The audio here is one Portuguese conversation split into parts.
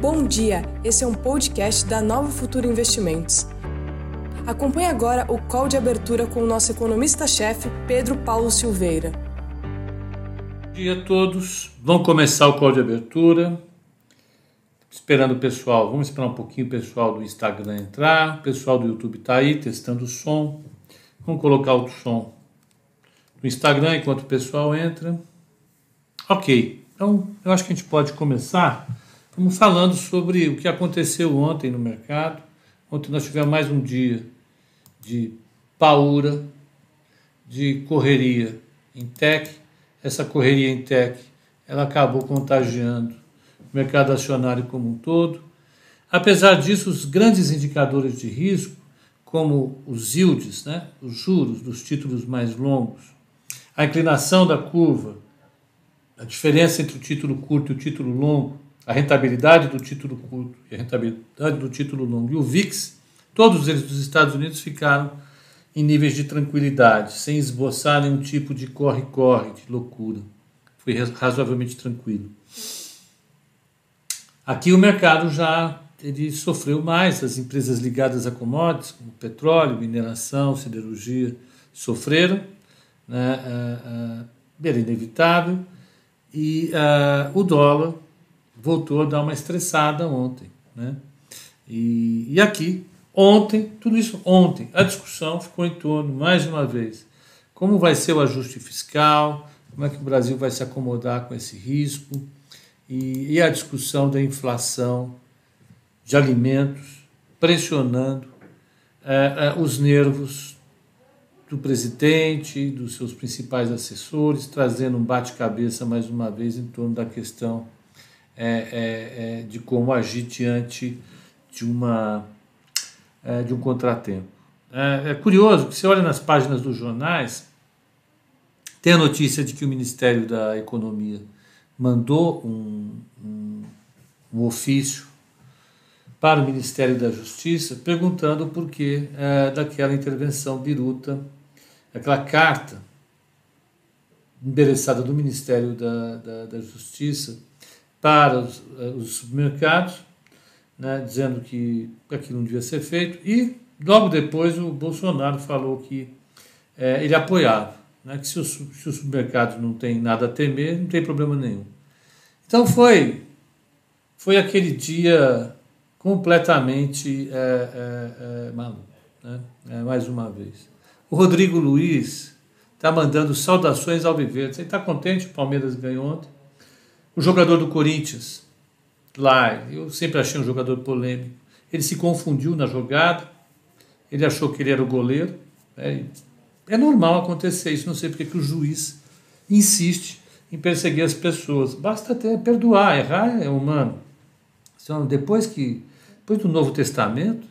Bom dia, esse é um podcast da Nova Futura Investimentos. Acompanhe agora o call de abertura com o nosso economista-chefe, Pedro Paulo Silveira. Bom dia a todos. Vamos começar o call de abertura. Esperando o pessoal, vamos esperar um pouquinho o pessoal do Instagram entrar. O pessoal do YouTube está aí testando o som. Vamos colocar o som no Instagram enquanto o pessoal entra. Ok, então eu acho que a gente pode começar Falando sobre o que aconteceu ontem no mercado. Ontem nós tivemos mais um dia de paura, de correria em tech. Essa correria em tech ela acabou contagiando o mercado acionário como um todo. Apesar disso, os grandes indicadores de risco, como os yields, né, os juros dos títulos mais longos, a inclinação da curva, a diferença entre o título curto e o título longo, a rentabilidade do título curto e a rentabilidade do título longo e o VIX, todos eles dos Estados Unidos ficaram em níveis de tranquilidade, sem esboçar nenhum tipo de corre-corre, de loucura. Foi razoavelmente tranquilo. Aqui o mercado já ele sofreu mais, as empresas ligadas a commodities, como petróleo, mineração, siderurgia, sofreram, né, uh, uh, era inevitável, e uh, o dólar voltou a dar uma estressada ontem. Né? E, e aqui, ontem, tudo isso ontem, a discussão ficou em torno, mais uma vez, como vai ser o ajuste fiscal, como é que o Brasil vai se acomodar com esse risco, e, e a discussão da inflação de alimentos pressionando é, é, os nervos do presidente, dos seus principais assessores, trazendo um bate-cabeça mais uma vez em torno da questão é, é, é, de como agir diante de, uma, é, de um contratempo. É, é, curioso que você olha nas páginas dos jornais, tem a notícia de que o Ministério da Economia mandou um, um, um ofício para o Ministério da Justiça perguntando o porquê é, daquela intervenção biruta, aquela carta endereçada do Ministério da, da, da Justiça para os, eh, os supermercados, né, dizendo que aquilo não devia ser feito, e logo depois o Bolsonaro falou que é, ele apoiava, né, que se os, se os supermercados não têm nada a temer, não tem problema nenhum. Então foi, foi aquele dia completamente é, é, maluco, né? Mais uma vez. O Rodrigo Luiz está mandando saudações ao viver. Você está contente? O Palmeiras ganhou ontem. O jogador do Corinthians, lá, eu sempre achei um jogador polêmico. Ele se confundiu na jogada, ele achou que ele era o goleiro. É, é normal acontecer isso, não sei porque que o juiz insiste em perseguir as pessoas. Basta até perdoar, errar é humano. Então, depois que depois do Novo Testamento,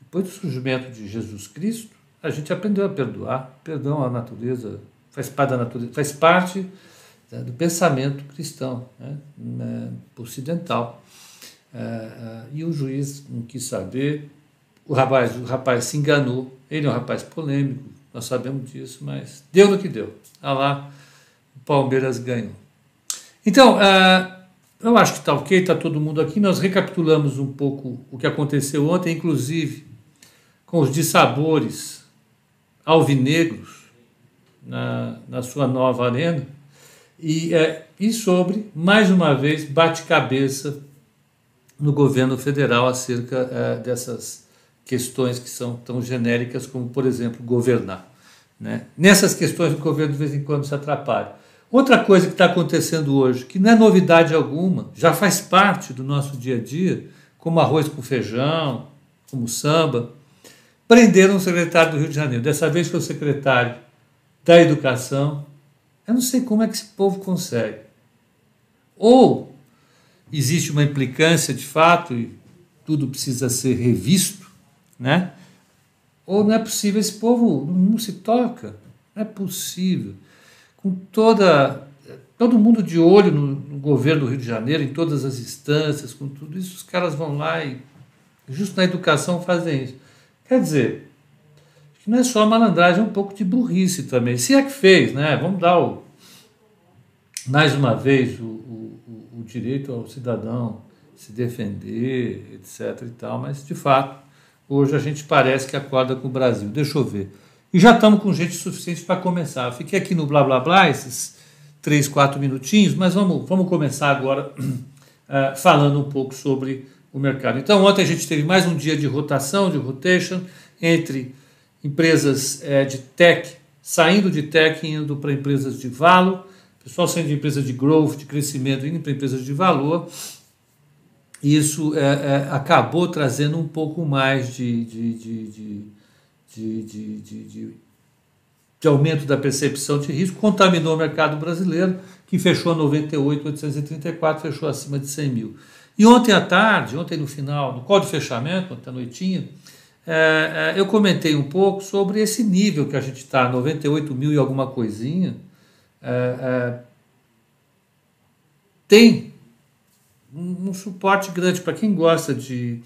depois do surgimento de Jesus Cristo, a gente aprendeu a perdoar. Perdão à natureza faz parte da natureza, faz parte né, do pensamento cristão, né, né ocidental. É, é, e o juiz não quis saber, o rapaz, o rapaz se enganou, ele é um rapaz polêmico, nós sabemos disso, mas deu no que deu. Ah lá, o Palmeiras ganhou. Então, é, eu acho que está ok, está todo mundo aqui. Nós recapitulamos um pouco o que aconteceu ontem, inclusive com os dissabores alvinegros na, na sua nova arena. E, é, e sobre, mais uma vez, bate-cabeça no governo federal acerca é, dessas questões que são tão genéricas como, por exemplo, governar. Né? Nessas questões, o governo de vez em quando se atrapalha. Outra coisa que está acontecendo hoje, que não é novidade alguma, já faz parte do nosso dia a dia, como arroz com feijão, como samba, prenderam o secretário do Rio de Janeiro. Dessa vez foi o secretário da Educação, eu não sei como é que esse povo consegue. Ou existe uma implicância de fato e tudo precisa ser revisto, né? Ou não é possível, esse povo não se toca, não é possível. Com toda todo mundo de olho no, no, governo do Rio de Janeiro, em todas as instâncias, com tudo isso, os caras vão lá e, justo na educação, fazem isso. Quer dizer, que não é só malandragem, é um pouco de burrice também. Se é que fez, né? Vamos dar o, mais uma vez o, o, o direito ao cidadão se defender, etc. e tal, mas de fato, hoje a gente parece que acorda com o Brasil. Deixa eu ver. E já estamos com gente suficiente para começar. fiquei aqui no blá blá blá esses três, quatro minutinhos, mas vamos, vamos começar agora uh, falando um pouco sobre o mercado. Então, ontem a gente teve mais um dia de rotação, de rotation, entre empresas uh, de tech, saindo de tech e indo para empresas de valor, pessoal saindo de empresas de growth, de crescimento, indo para empresas de valor. Isso uh, acabou trazendo um pouco mais de, de, de, de, de aumento da percepção de risco, contaminou o mercado brasileiro, que fechou a 98,834, fechou acima de 100 mil. E ontem à tarde, ontem no final, no código de fechamento, ontem à noitinha, é, é, eu comentei um pouco sobre esse nível que a gente está, 98 mil e alguma coisinha, é, é tem um, um, suporte grande para quem gosta de,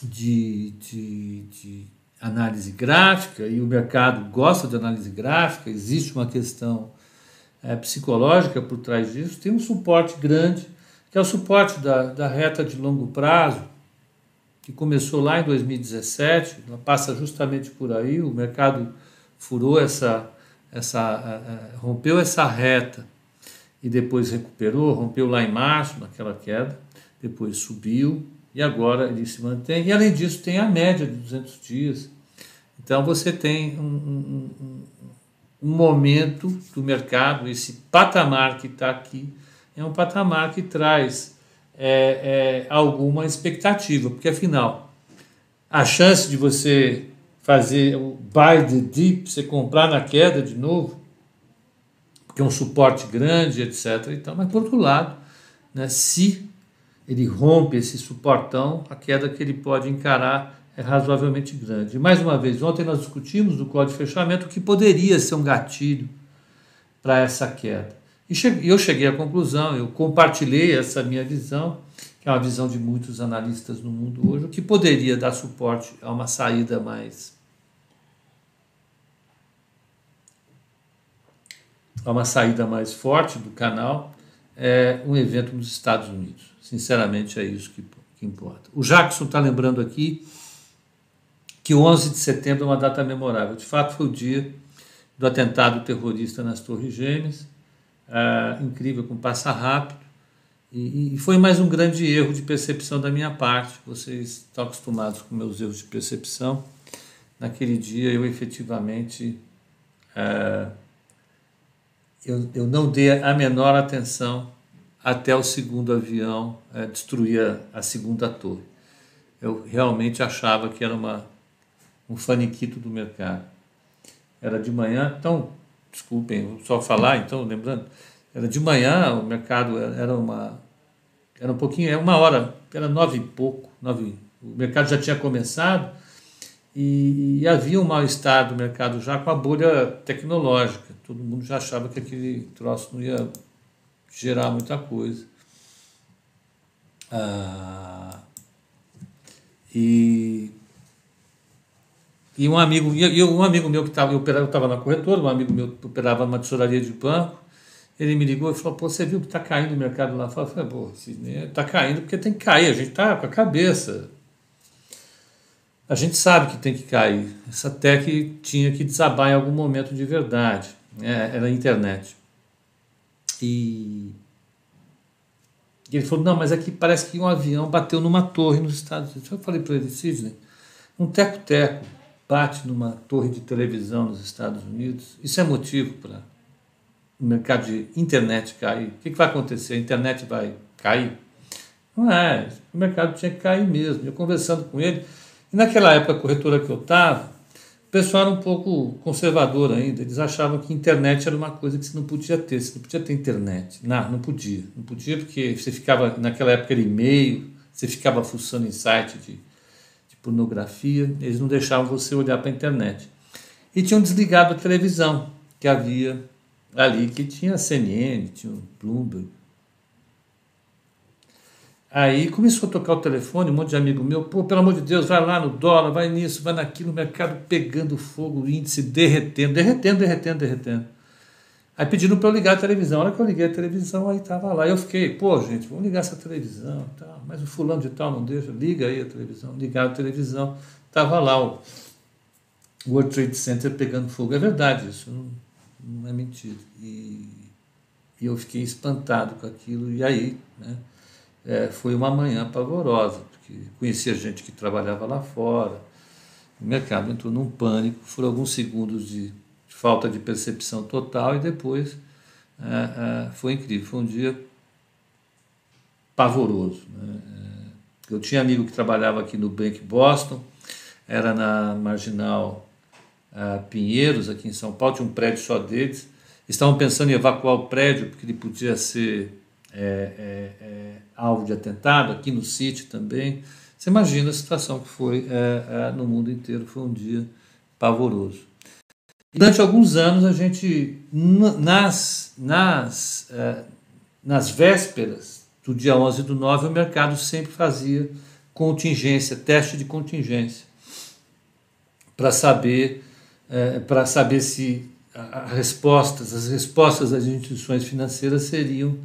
de, de, de análise gráfica, e o mercado gosta de análise gráfica, existe uma questão é, psicológica por trás disso, tem um suporte grande, que é o suporte da, da reta de longo prazo, que começou lá em 2017, ela passa justamente por aí, o mercado furou essa, essa rompeu essa reta e depois recuperou, rompeu lá em março, naquela queda, depois subiu e agora ele se mantém. E além disso, tem a média de 200 dias, então você tem um, um, um momento do mercado, esse patamar que está aqui, é um patamar que traz é, é, alguma expectativa, porque afinal, a chance de você fazer o buy the dip, você comprar na queda de novo, porque é um suporte grande, etc. Então, mas por outro lado, né, se ele rompe esse suportão, a queda que ele pode encarar é razoavelmente grande. Mais uma vez, ontem nós discutimos no código de fechamento o que poderia ser um gatilho para essa queda. E eu cheguei à conclusão, eu compartilhei essa minha visão, que é uma visão de muitos analistas no mundo hoje, que poderia dar suporte a uma saída mais a uma saída mais forte do canal é um evento nos Estados Unidos. Sinceramente, é isso que, que importa. O Jackson está lembrando aqui que o 11 de setembro é uma data memorável. De fato, foi o dia do atentado terrorista nas Torres Gêmeas, ah, incrível, com passa rápido, e, e, foi mais um grande erro de percepção da minha parte. Vocês estão acostumados com meus erros de percepção. Naquele dia, eu efetivamente ah, eu, eu não dei a menor atenção até o segundo avião eh, destruir a, a segunda torre. Eu realmente achava que era uma um faniquito do mercado. Era de manhã, então, desculpem, só falar, então, lembrando, era de manhã, o mercado era uma, era um pouquinho, é uma hora, era nove e pouco, nove, o mercado já tinha começado e, e havia um mal-estar do mercado já com a bolha tecnológica, todo mundo já achava que aquele troço não ia gerar muita coisa. Ah, e e um amigo, e um amigo meu que estava, eu estava na corretora, um amigo meu que operava numa tesouraria de banco, ele me ligou e falou, pô, você viu que está caindo o mercado lá? Eu falei, pô, está caindo porque tem que cair, a gente está com a cabeça. A gente sabe que tem que cair. Essa tech tinha que desabar em algum momento de verdade. É, era a internet. E ele falou, não, mas aqui parece que um avião bateu numa torre nos Estados Unidos. Eu falei para ele, Sidney, um teco-teco bate numa torre de televisão nos Estados Unidos, isso é motivo para o mercado de internet cair. O que, que vai acontecer? A internet vai cair? Não é, o mercado tinha que cair mesmo. Eu conversando com ele, e naquela época, a corretora que eu estava, o pessoal era um pouco conservador ainda. Eles achavam que internet era uma coisa que você não podia ter. Você não podia ter internet. Não, não podia. Não podia porque você ficava, naquela época era e-mail, você ficava fuçando em site de pornografia, eles não deixavam você olhar para a internet. E tinham desligado a televisão que havia ali, que tinha CNN, tinha Bloomberg. Aí começou a tocar o telefone, um monte de amigo meu, pô, pelo amor de Deus, vai lá no dólar, vai nisso, vai naquilo, o mercado pegando fogo, o índice derretendo, derretendo, derretendo, derretendo. Aí pediram para eu ligar a televisão. A hora que eu liguei a televisão, aí estava lá. Eu fiquei, pô, gente, vamos ligar essa televisão. Tá. Mas o fulano de tal não deixa, liga aí a televisão. Ligaram a televisão, estava lá o World Trade Center pegando fogo. É verdade isso, não, não é mentira. E, e, eu fiquei espantado com aquilo. E aí, né, é, foi uma manhã pavorosa, porque conhecia gente que trabalhava lá fora. O mercado entrou num pânico. Foram alguns segundos de falta de percepção total e depois é, é, foi incrível. Foi um dia pavoroso. Né? É, eu tinha amigo que trabalhava aqui no Bank Boston, era na Marginal Pinheiros, aqui em São Paulo, tinha um prédio só deles. Estavam pensando em evacuar o prédio porque ele podia ser é, é, é, alvo de atentado, aqui no City também. Você imagina a situação que foi no mundo inteiro, foi um dia pavoroso. Durante alguns anos, a gente, nas, nas, uh, nas vésperas do dia 11 do 9, o mercado sempre fazia contingência, teste de contingência, para saber, uh, para saber se as respostas, as respostas das instituições financeiras seriam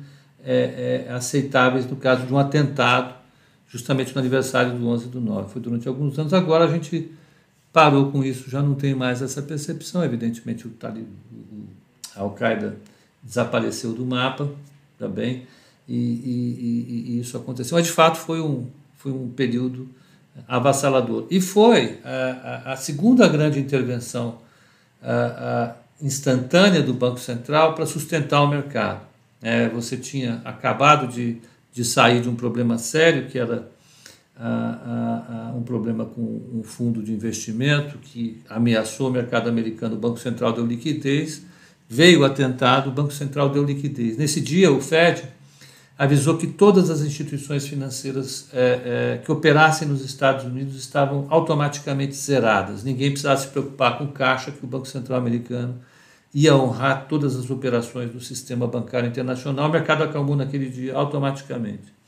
é, aceitáveis no caso de um atentado, justamente no aniversário do 11 do 9. Foi durante alguns anos. Agora a gente parou com isso, já não tem mais essa percepção. Evidentemente, o, a Al-Qaeda desapareceu do mapa também, e, e, e, isso aconteceu. Mas, de fato, foi um, foi um período avassalador. E foi a, a, a segunda grande intervenção a, instantânea do Banco Central para sustentar o mercado. É, você tinha acabado de, de sair de um problema sério, que era um problema com um fundo de investimento que ameaçou o mercado americano, o Banco Central deu liquidez, veio o atentado, o Banco Central deu liquidez. Nesse dia, o Fed avisou que todas as instituições financeiras é, é, que operassem nos Estados Unidos estavam automaticamente zeradas. Ninguém precisava se preocupar com caixa, que o Banco Central americano ia honrar todas as operações do sistema bancário internacional. O mercado acalmou naquele dia automaticamente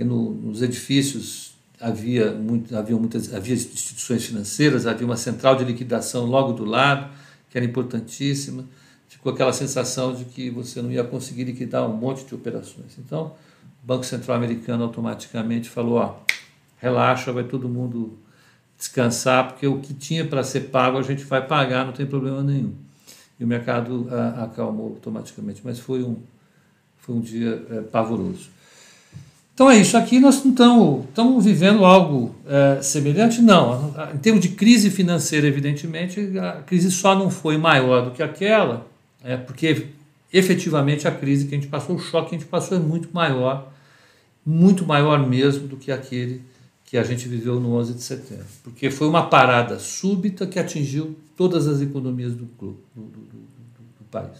porque no, nos edifícios havia, muito, havia muitas havia instituições financeiras, havia uma central de liquidação logo do lado, que era importantíssima. Ficou aquela sensação de que você não ia conseguir liquidar um monte de operações. Então, o Banco Central Americano automaticamente falou: ó, relaxa, vai todo mundo descansar, porque o que tinha para ser pago a gente vai pagar, não tem problema nenhum. E o mercado a, acalmou automaticamente, mas foi um, foi um dia é, pavoroso. Então é isso. Aqui nós não estamos, vivendo algo é, semelhante, não. Em termos de crise financeira, evidentemente, a crise só não foi maior do que aquela, é, porque efetivamente a crise que a gente passou, o choque que a gente passou é muito maior, muito maior mesmo do que aquele que a gente viveu no 11 de setembro. Porque foi uma parada súbita que atingiu todas as economias do, do, do, do país.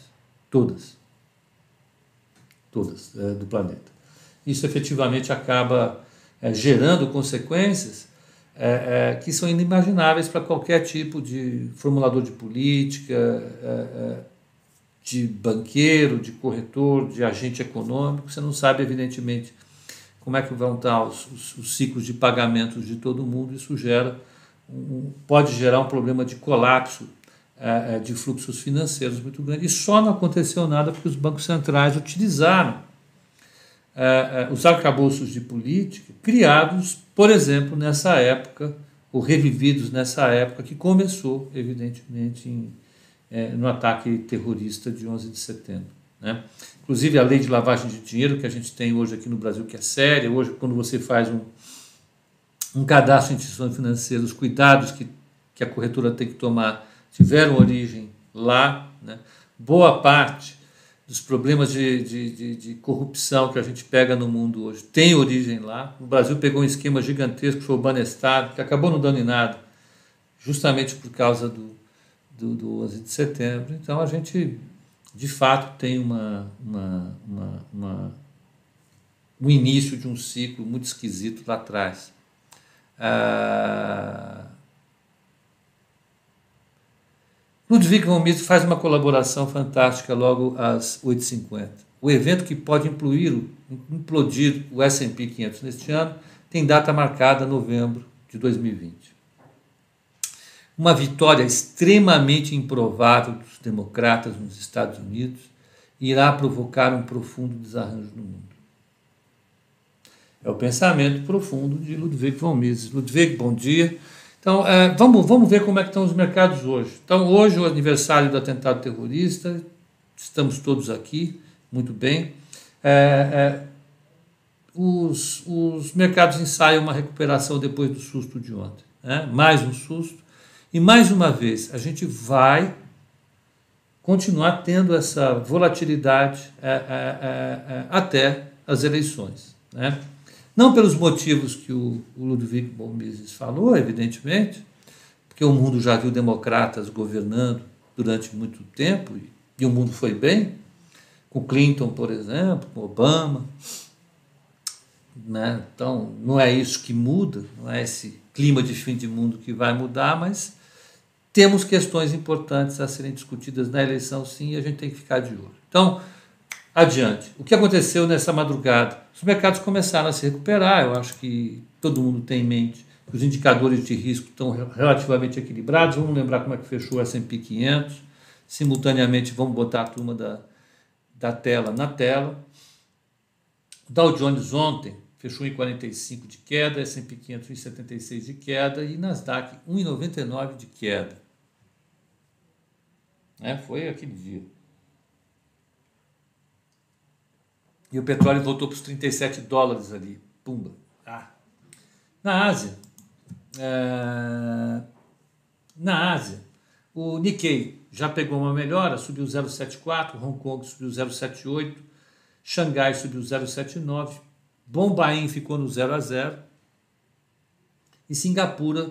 Todas. Todas, é, do planeta isso efetivamente acaba é, gerando consequências é, é, que são inimagináveis para qualquer tipo de formulador de política, é, é, de banqueiro, de corretor, de agente econômico. Você não sabe, evidentemente, como é que vão estar os, os, os ciclos de pagamentos de todo mundo. Isso gera um, pode gerar um problema de colapso de fluxos financeiros muito grande. E só não aconteceu nada porque os bancos centrais utilizaram é, os arcabouços de política criados, por exemplo, nessa época, ou revividos nessa época que começou, evidentemente, em, é, no ataque terrorista de 11 de setembro. Né? Inclusive a lei de lavagem de dinheiro que a gente tem hoje aqui no Brasil, que é séria, hoje quando você faz um, um cadastro em instituições financeiras, os cuidados que, que a corretora tem que tomar tiveram origem lá, né? boa parte dos problemas de, de, de, de, corrupção que a gente pega no mundo hoje tem origem lá. O Brasil pegou um esquema gigantesco, foi o Banestar, que acabou não dando em nada, justamente por causa do, do, do 11 de setembro. Então a gente, de fato, tem uma, uma, uma, uma um início de um ciclo muito esquisito lá atrás. Ah, Ludwig von Mises faz uma colaboração fantástica logo às 8h50. O evento que pode implodir, implodir o S&P 500 neste ano tem data marcada novembro de 2020. uma vitória extremamente improvável dos democratas nos Estados Unidos irá provocar um profundo desarranjo no mundo. É o pensamento profundo de Ludwig von Mises. Ludwig, bom dia. Então, é, vamos, vamos ver como é que estão os mercados hoje. Então, hoje, o aniversário do atentado terrorista, estamos todos aqui, muito bem. É, é, os, os mercados ensaiam uma recuperação depois do susto de ontem. Né? Mais um susto. E mais uma vez, a gente vai continuar tendo essa volatilidade é, é, é, é até as eleições. Né? Não pelos motivos que o, o Ludwig von Mises falou, evidentemente, porque o mundo já viu democratas governando durante muito tempo e, e o mundo foi bem, com Clinton, por exemplo, com Obama. Né? Então, não é isso que muda, não é esse clima de fim de mundo que vai mudar, mas temos questões importantes a serem discutidas na eleição, sim, e a gente tem que ficar de olho. Então, adiante. O que aconteceu nessa madrugada? Os mercados começaram a se recuperar, eu acho que todo mundo tem em mente que os indicadores de risco estão relativamente equilibrados. Vamos lembrar como é que fechou o S&P 500. Simultaneamente, vamos botar a turma da, da tela na tela. O Dow Jones ontem fechou em 45 de queda, S&P 500 em 76 de queda e Nasdaq 1,99 de queda. É, foi aquele dia. E o petróleo voltou para os 37 dólares ali. Pumba. Ah. Na Ásia, é... na Ásia, o Nikkei já pegou uma melhora, subiu 0,74, Hong Kong subiu 0,78, Xangai subiu 0,79, Bombaim ficou no 0 a 0 e Singapura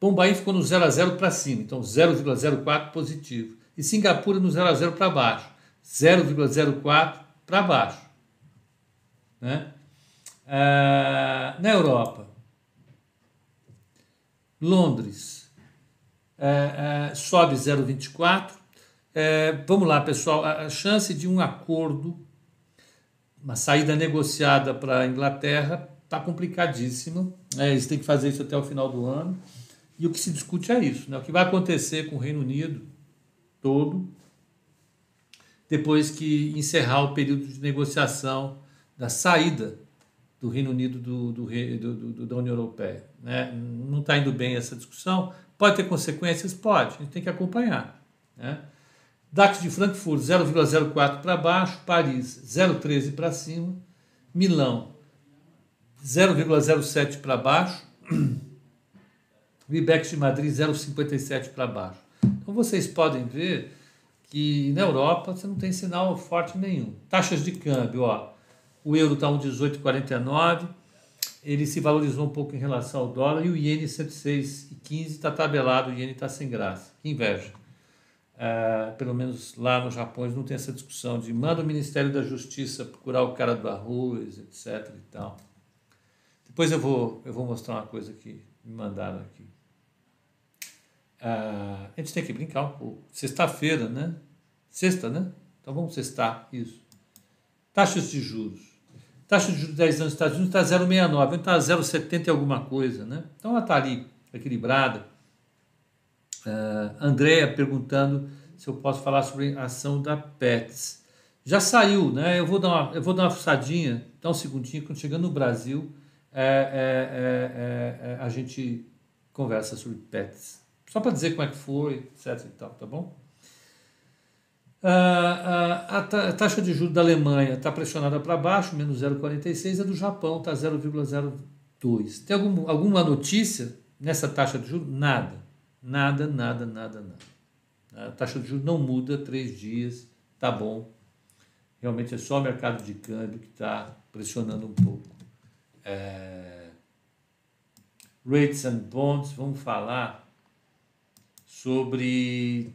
Bombaim ficou no 0 a 0 para cima, então 0,04 positivo. E Singapura no 0 a 0 para baixo, 0,04 para baixo. Né? Ah, na Europa, Londres é, é, sobe 0,24. É, vamos lá, pessoal. A, a, chance de um acordo, uma saída negociada para a Inglaterra, está complicadíssima. É, eles têm que fazer isso até o final do ano. E o que se discute é isso: né? o que vai acontecer com o Reino Unido todo depois que encerrar o período de negociação da saída do Reino Unido do, do, do, da União Europeia. Né? Não está indo bem essa discussão. Pode ter consequências? Pode, a gente tem que acompanhar. Né? DAX de Frankfurt 0,04 para baixo, Paris 0,13 para cima, Milão 0,07 para baixo, IBEX de Madrid 0,57 para baixo. Então vocês podem ver que na Europa você não tem sinal forte nenhum. Taxas de câmbio, ó, o euro está 1,1849, ele se valorizou um pouco em relação ao dólar, e o iene 106,15 está tabelado, o iene está sem graça. Que inveja. Uh, pelo menos lá no Japão não tem essa discussão de manda o Ministério da Justiça procurar o cara do arroz, etc. e tal. Depois eu vou, eu vou mostrar uma coisa que me mandaram aqui. Ah, a gente tem que brincar um pouco. Sexta-feira, né? Sexta, né? Então vamos sextar, isso. Taxas de juros. Taxa de juros de 10 anos nos Estados Unidos está 0,69, está 0,70 e alguma coisa, né? Então ela está ali, equilibrada. Uh, Andréia perguntando se eu posso falar sobre a ação da Pets. Já saiu, né? Eu vou dar uma, eu vou dar uma fuçadinha, dá um segundinho, quando chegando no Brasil, é, é, é, é, é a gente conversa sobre Pets. Só para dizer como é que foi, etc. E tal, tá bom? Ah, ah, a taxa de juros da Alemanha está pressionada para baixo, menos 0,46, a do Japão está 0,02. Tem algum, alguma notícia nessa taxa de juros? Nada. Nada, nada, nada, nada. A taxa de juros não muda três dias, tá bom. Realmente é só o mercado de câmbio que está pressionando um pouco. É... Rates and bonds, vamos falar sobre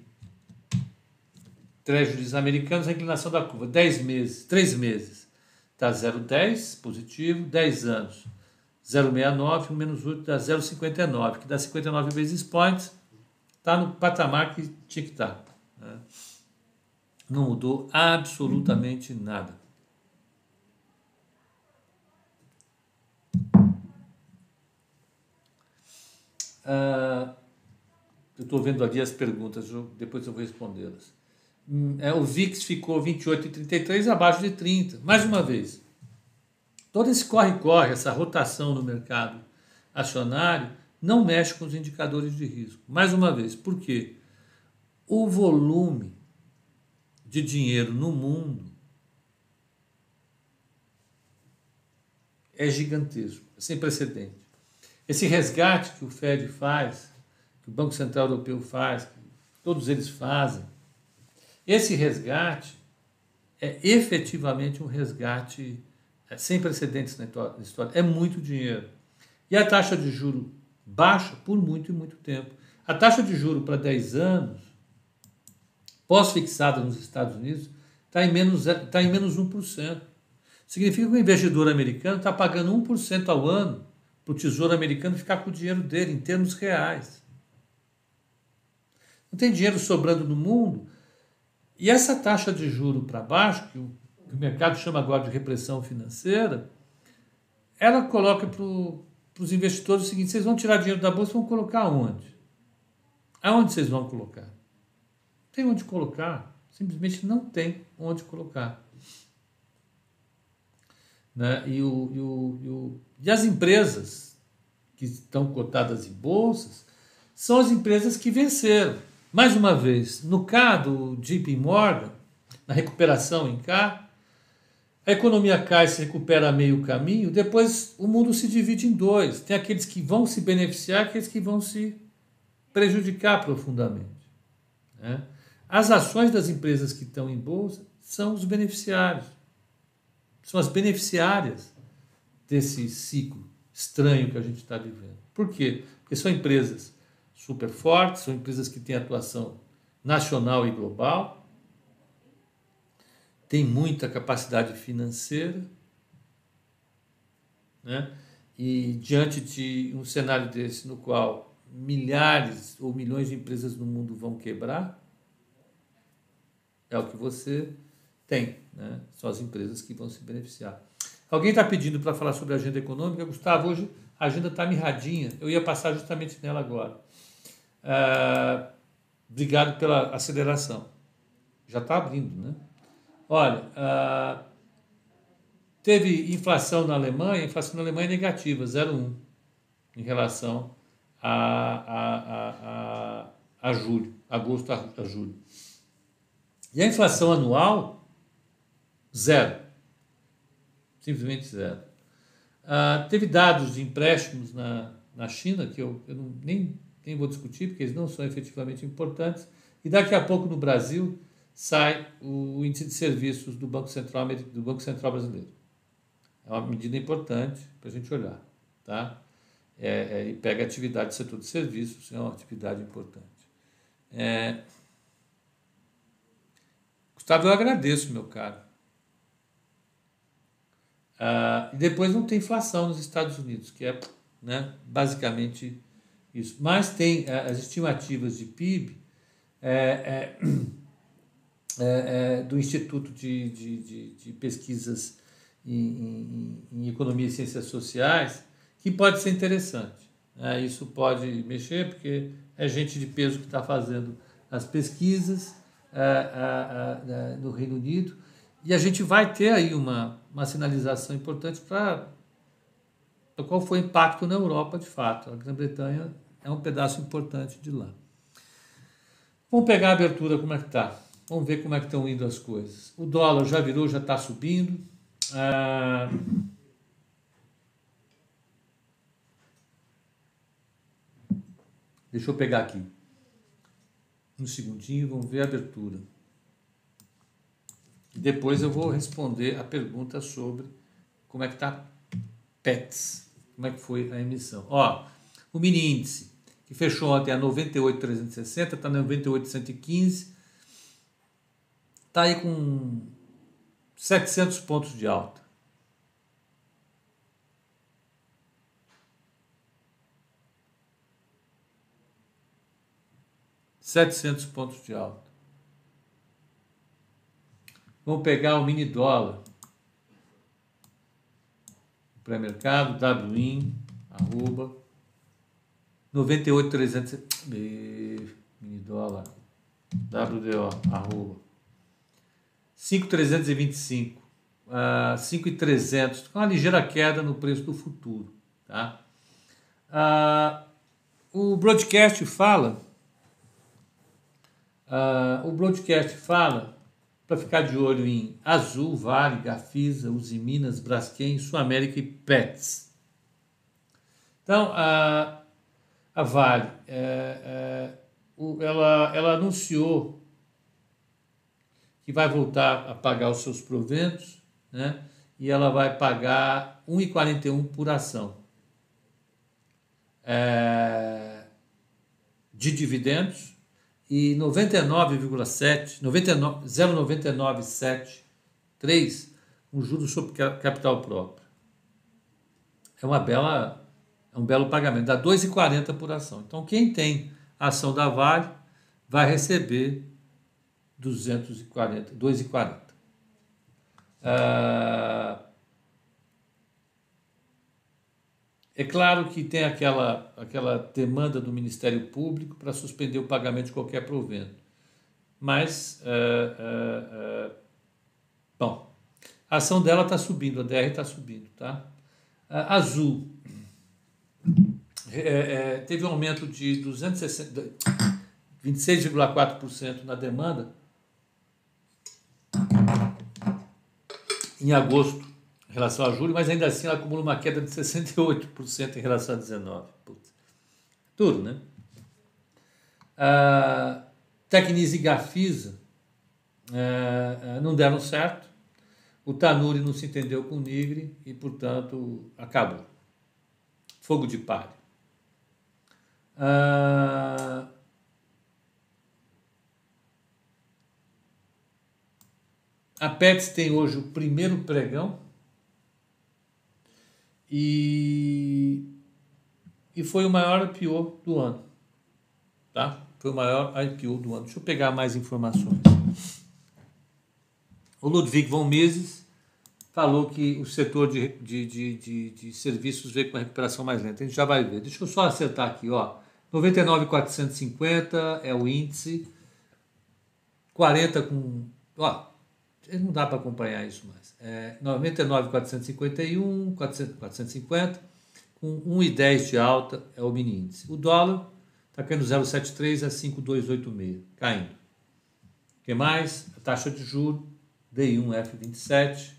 treasuries americanos, a inclinação da curva, 10 meses, 3 meses, está 0,10 positivo, 10 anos, 0,69, 1 menos 8 dá 0,59, que dá 59 basis points, está no patamar que tinha que estar. Tá, né? Não mudou absolutamente nada. Uh, eu estou vendo ali as perguntas, depois eu vou respondê-las. Hum, é, o VIX ficou 28,33 abaixo de 30. Mais uma vez, todo esse corre-corre, essa rotação no mercado acionário, não mexe com os indicadores de risco. Mais uma vez, por quê? O volume de dinheiro no mundo é gigantesco, sem precedente. Esse resgate que o Fed faz, que o Banco Central Europeu faz, que todos eles fazem, esse resgate é efetivamente um resgate é, sem precedentes na história. É muito dinheiro. E a taxa de juro baixa por muito e muito tempo. A taxa de juro para 10 anos, pós-fixada nos Estados Unidos, está em, menos, tá em menos 1%. Significa que o investidor americano está pagando 1% ao ano para o Tesouro Americano ficar com o dinheiro dele em termos reais. Não tem dinheiro sobrando no mundo. E essa taxa de juro para baixo, que o, que o mercado chama agora de repressão financeira, ela coloca para os investidores o seguinte: vocês vão tirar dinheiro da bolsa vão colocar onde? Aonde vocês vão colocar? Tem onde colocar. Simplesmente não tem onde colocar. Né? E, o, e, o, e, o, e as empresas que estão cotadas em bolsas são as empresas que venceram. Mais uma vez, no caso do JP Morgan, na recuperação em cá, a economia cai, se recupera a meio caminho, depois o mundo se divide em dois. Tem aqueles que vão se beneficiar aqueles que vão se prejudicar profundamente. Né? As ações das empresas que estão em bolsa são os beneficiários são as beneficiárias desse ciclo estranho que a gente está vivendo. Por quê? Porque são empresas super fortes, são empresas que têm atuação nacional e global, têm muita capacidade financeira, né? e diante de um cenário desse no qual milhares ou milhões de empresas no mundo vão quebrar, é o que você tem, né? São as empresas que vão se beneficiar. Alguém está pedindo para falar sobre a agenda econômica. Gustavo, hoje a agenda está mirradinha. Eu ia passar justamente nela agora. Uh, obrigado pela aceleração. Já está abrindo, né? Olha, uh, teve inflação na Alemanha, inflação na Alemanha é negativa, 0,1, em relação a, a, a, a, a julho, agosto a, a julho. E a inflação anual Zero. Simplesmente zero. Ah, teve dados de empréstimos na, na China, que eu, eu não, nem, nem vou discutir, porque eles não são efetivamente importantes. E daqui a pouco no Brasil sai o índice de serviços do Banco Central, do Banco Central Brasileiro. É uma medida importante para a gente olhar. Tá? É, é, e pega a atividade do setor de serviços, é uma atividade importante. É... Gustavo, eu agradeço, meu caro. Uh, e depois não tem inflação nos Estados Unidos, que é né, basicamente isso. Mas tem uh, as estimativas de PIB é, é, do Instituto de, de, de, de Pesquisas em, em, em, Economia e Ciências Sociais, que pode ser interessante. Né? Isso pode mexer, porque é gente de peso que está fazendo as pesquisas no Reino Unido e a gente vai ter aí uma, uma sinalização importante para qual foi o impacto na Europa de fato. A Grã-Bretanha é um pedaço importante de lá. Vamos pegar a abertura, como é que está? Vamos ver como é que estão indo as coisas. O dólar já virou, já está subindo. Ah, Deixa eu pegar aqui. Um segundinho, vamos ver a abertura. Depois eu vou responder a pergunta sobre como é que está PETS, como é que foi a emissão. Ó, o mini índice, que fechou ontem a 98,360, está 98,115, está aí com 700 pontos de alta. Setecentos pontos de alta. Vamos pegar o mini dólar. Pré-mercado, WIN, arroba, 98,300. dólar. WDO, arroba. 5,325. Uh, 5,300. Com uma ligeira queda no preço do futuro. Tá? Uh, o broadcast fala. Uh, o broadcast fala para ficar de olho em Azul, Vale, Gafisa, Uzi Minas, Braskem, Sul América e Pets. Então, a, a Vale, é, é, ela, ela anunciou que vai voltar a pagar os seus proventos, né? e ela vai pagar 1,41 por ação é, de dividendos e 99,7, 0,997,3 um juros sobre capital próprio. É uma bela é um belo pagamento, dá 2,40 por ação. Então quem tem ação da Vale vai receber 240, 2,40. Ah, é claro que tem aquela, aquela demanda do Ministério Público para suspender o pagamento de qualquer provento. Mas, ah, ah, ah, bom, a ação dela está subindo, a DR está subindo. Tá? Azul é, é, teve um aumento de 26,4% na demanda em agosto em relação a julho, mas ainda assim ela acumula uma queda de 68% em relação a 19%. Putz. Tudo, né? A Tecnise e Gafisa é, não deram certo. O Tanuri não se entendeu com o Nigre e, portanto, acabou. Fogo de palha. Ah, a Pets tem hoje o primeiro pregão e, e foi o maior IPO do ano. Tá? Foi o maior IPO do ano. Deixa eu pegar mais informações. O Ludwig von Mises falou que o setor de, de, de, de, de serviços veio com uma recuperação mais lenta. A gente já vai ver. Deixa eu só acertar aqui, ó. 99,450 é o índice. 40 com. Ó, não dá para acompanhar isso mais. É 99,451, 450, com 1,10 de alta é o mini índice. O dólar está caindo 0,73 a 5,286, caindo. O que mais? A taxa de juros, D1F27.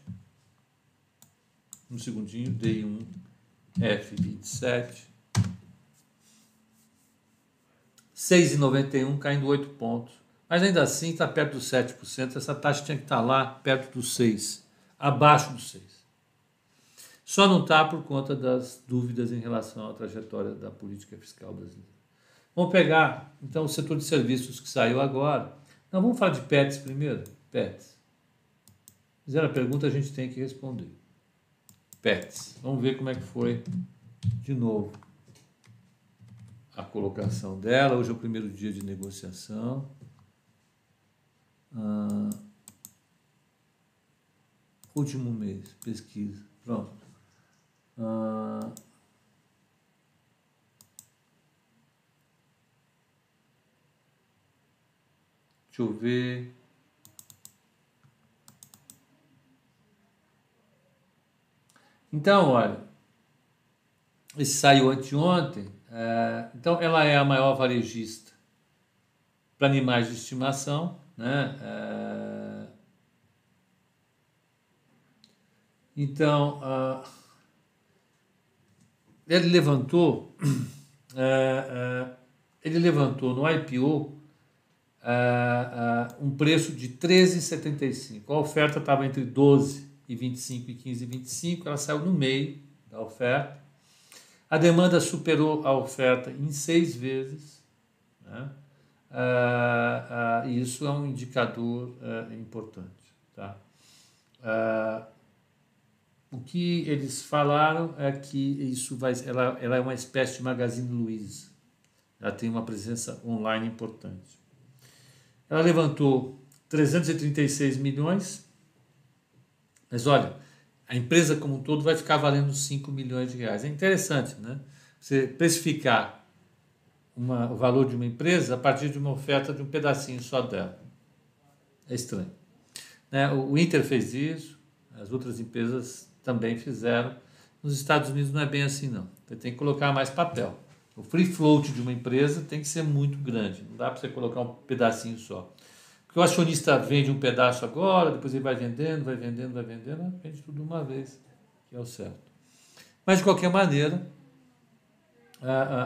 Um segundinho, D1F27. 6,91 caindo 8 pontos. Mas ainda assim está perto dos 7%. Essa taxa tinha que estar tá lá perto dos 6%, abaixo dos 6%. Só não está por conta das dúvidas em relação à trajetória da política fiscal brasileira. Vamos pegar, então, o setor de serviços que saiu agora. Não, vamos falar de PETs primeiro? PETs. Fizeram a pergunta, a gente tem que responder. PETs. Vamos ver como é que foi de novo a colocação dela. Hoje é o primeiro dia de negociação. Ah, último mês, pesquisa. Pronto. Ah, deixa eu ver. Então, olha, esse saiu anteontem. É, então, ela é a maior varejista para animais de estimação. Né? É, então, uh, ele levantou, ele levantou no IPO um preço de 13,75. A oferta estava entre 12 e 25 e 15 e 25, ela saiu no meio da oferta. A demanda superou a oferta em seis vezes. Né? Ah, ah, isso é um indicador ah, importante. Tá? o que eles falaram é que isso vai, ela, ela é uma espécie de Magazine Luiza. Ela tem uma presença online importante. Ela levantou 336 milhões, mas olha, a empresa como um todo vai ficar valendo 5 milhões de reais. É interessante, né? Você precificar uma, o valor de uma empresa a partir de uma oferta de um pedacinho só dela. É estranho. Né? O Inter fez isso, as outras empresas também fizeram. Nos Estados Unidos não é bem assim, não. Você tem que colocar mais papel. O free float de uma empresa tem que ser muito grande. Não dá para você colocar um pedacinho só. Porque o acionista vende um pedaço agora, depois ele vai vendendo, vai vendendo, vai vendendo, vende tudo uma vez, que é o certo. Mas, de qualquer maneira,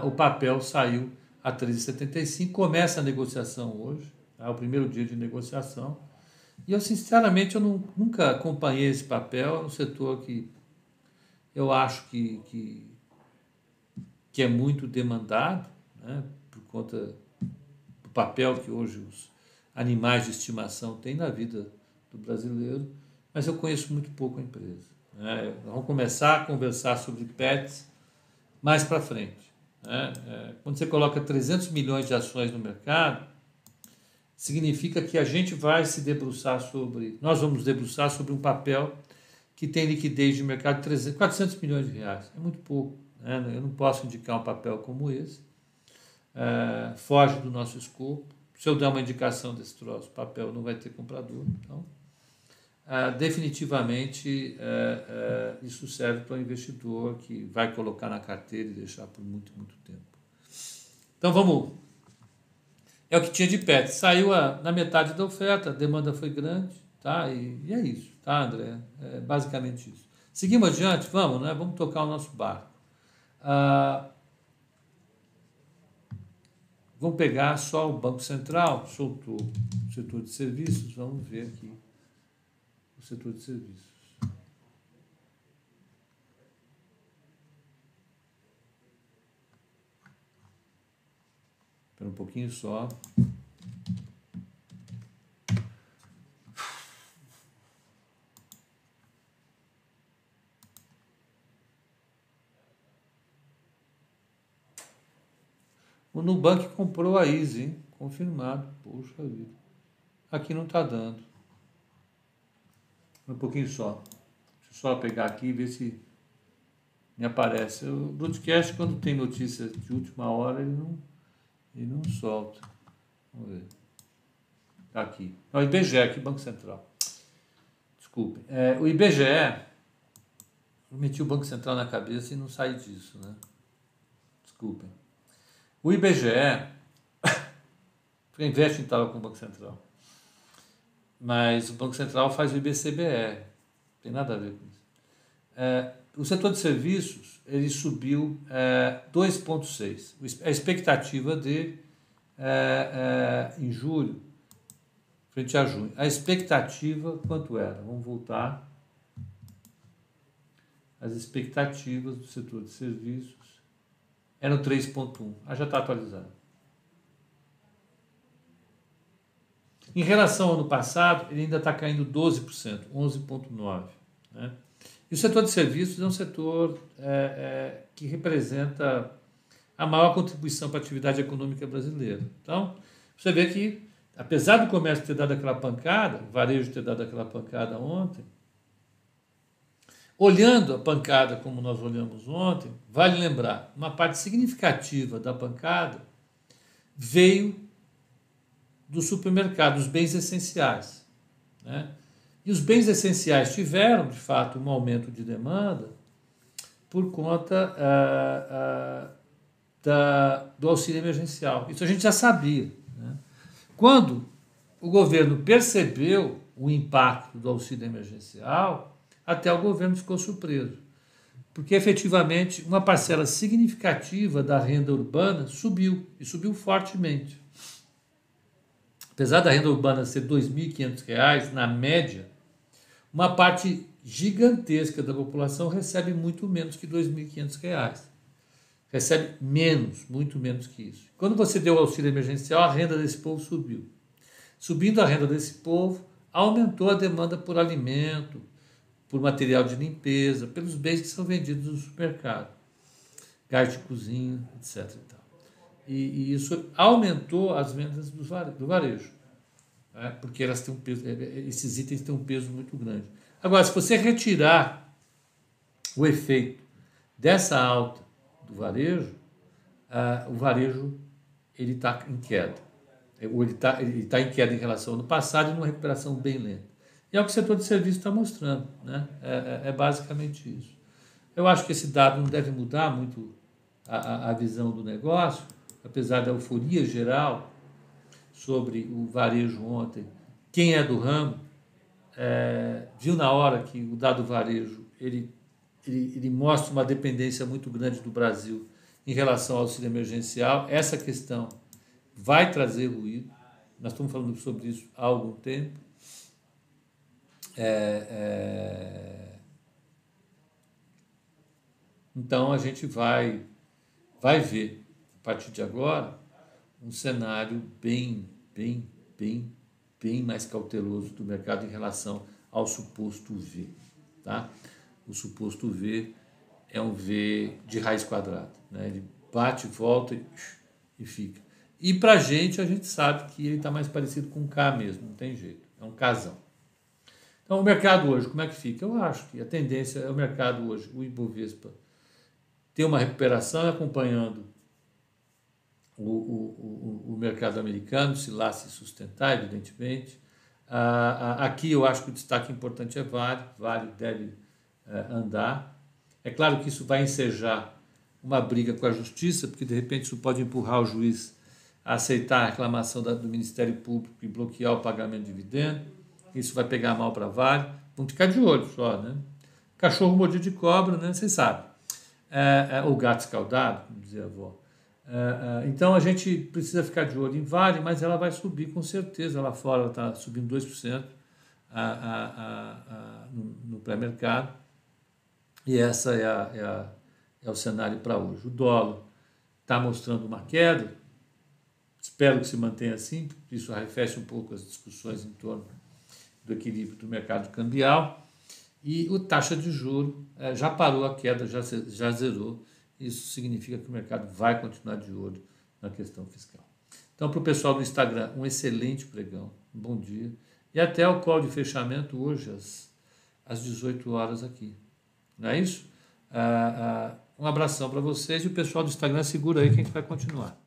o papel saiu a 13,75. Começa a negociação hoje, é o primeiro dia de negociação. E eu, sinceramente, eu não, nunca acompanhei esse papel, é um setor que eu acho que, que, que é muito demandado, né, por conta do papel que hoje os animais de estimação têm na vida do brasileiro, mas eu conheço muito pouco a empresa. Né. Vamos começar a conversar sobre pets mais para frente. Né. É, quando você coloca 300 milhões de ações no mercado, significa que a gente vai se debruçar sobre, nós vamos debruçar sobre um papel que tem liquidez de mercado de 300, 400 milhões de reais. É muito pouco. Né? Eu não posso indicar um papel como esse. É, foge do nosso escopo. Se eu der uma indicação desse troço, papel não vai ter comprador. Então, é, definitivamente, é, é isso serve para o investidor que vai colocar na carteira e deixar por muito, muito tempo. Então, vamos. É o que tinha de PET. Saiu a, na metade da oferta, a demanda foi grande, tá? e, e é isso. Tá, André? É basicamente isso. Seguimos adiante? Vamos, né? Vamos tocar o nosso barco. Ah, vamos pegar só o Banco Central, soltou o setor de serviços, vamos ver aqui o setor de serviços. Espera um pouquinho só. O Nubank comprou a Easy, hein? confirmado. Poxa vida. Aqui não está dando. Um pouquinho só. Deixa eu só pegar aqui e ver se me aparece. O broadcast, quando tem notícia de última hora, ele não, ele não solta. Vamos ver. Está aqui. Não, o IBGE, aqui, Banco Central. Desculpe. É, o IBGE, eu meti o Banco Central na cabeça e não saí disso, né? Desculpem. O IBGE investe em tal com o Banco Central. Mas o Banco Central faz o IBCBR. Tem nada a ver com isso. É, o setor de serviços ele subiu é, 2,6. A expectativa de é, é, em julho, frente a junho. A expectativa quanto era? Vamos voltar. As expectativas do setor de serviços é no 3.1. Ah, já está atualizado. Em relação ao ano passado, ele ainda está caindo 12%, 11,9%. Né? E o setor de serviços é um setor é, é, que representa a maior contribuição para a atividade econômica brasileira. Então, você vê que, apesar do comércio ter dado aquela pancada, o varejo ter dado aquela pancada ontem, Olhando a pancada como nós olhamos ontem, vale lembrar, uma parte significativa da pancada veio do supermercado, dos bens essenciais. Né? E os bens essenciais tiveram, de fato, um aumento de demanda por conta ah, ah, da, do auxílio emergencial. Isso a gente já sabia. Né? Quando o governo percebeu o impacto do auxílio emergencial, até o governo ficou surpreso. Porque efetivamente uma parcela significativa da renda urbana subiu, e subiu fortemente. Apesar da renda urbana ser R$ 2.500, na média, uma parte gigantesca da população recebe muito menos que R$ 2.500. Recebe menos, muito menos que isso. Quando você deu o auxílio emergencial, a renda desse povo subiu. Subindo a renda desse povo, aumentou a demanda por alimento, por material de limpeza, pelos bens que são vendidos no supermercado, gás de cozinha, etc. E, e, isso aumentou as vendas do varejo, né? porque elas têm um peso, é, é, esses itens têm um peso muito grande. Agora, se você retirar o efeito dessa alta do varejo, ah, o varejo ele está em queda. Ou ele está ele tá em queda em relação ao ano passado e numa recuperação bem lenta. E é o que o setor de serviços está mostrando. Né? É, é, é, basicamente isso. Eu acho que esse dado não deve mudar muito a, a visão do negócio, apesar da euforia geral sobre o varejo ontem. Quem é do ramo é, viu na hora que o dado varejo ele, ele, ele mostra uma dependência muito grande do Brasil em relação ao auxílio emergencial. Essa questão vai trazer ruído. Nós estamos falando sobre isso há algum tempo. É, é... Então a gente vai, vai ver, a partir de agora, um cenário bem, bem, bem, bem mais cauteloso do mercado em relação ao suposto V. Tá? O suposto V é um V de raiz quadrada. Né? Ele bate, volta e, e fica. E para a gente, a gente sabe que ele está mais parecido com um K mesmo, não tem jeito. É um casão. Então, o mercado hoje, como é que fica? Eu acho que a tendência é o mercado hoje, o Ibovespa, ter uma recuperação acompanhando o, o, o, o mercado americano, se lá se sustentar, evidentemente. Ah, aqui eu acho que o destaque importante é Vale, Vale deve eh, andar. É claro que isso vai ensejar uma briga com a justiça, porque de repente isso pode empurrar o juiz a aceitar a reclamação do Ministério Público e bloquear o pagamento de dividendo isso vai pegar mal para Vale. Vamos ficar de olho só, né? Cachorro mordido de cobra, né? Vocês sabem. É, é, ou gato escaldado, como dizia a avó. É, é, então a gente precisa ficar de olho em Vale, mas ela vai subir com certeza. Lá fora ela está subindo 2% a, a, a, a, no, no pré-mercado. E essa é, a, é, a, é o cenário para hoje. O dólar está mostrando uma queda. Espero que se mantenha assim, porque isso arrefece um pouco as discussões em torno do equilíbrio do mercado cambial e o taxa de juro é, já parou a queda, já, já zerou. Isso significa que o mercado vai continuar de olho na questão fiscal. Então, para o pessoal do Instagram, um excelente pregão, bom dia. E até o call de fechamento hoje, às, às 18 horas aqui. Não é isso? Ah, ah, um abração para vocês e o pessoal do Instagram segura aí que a gente vai continuar.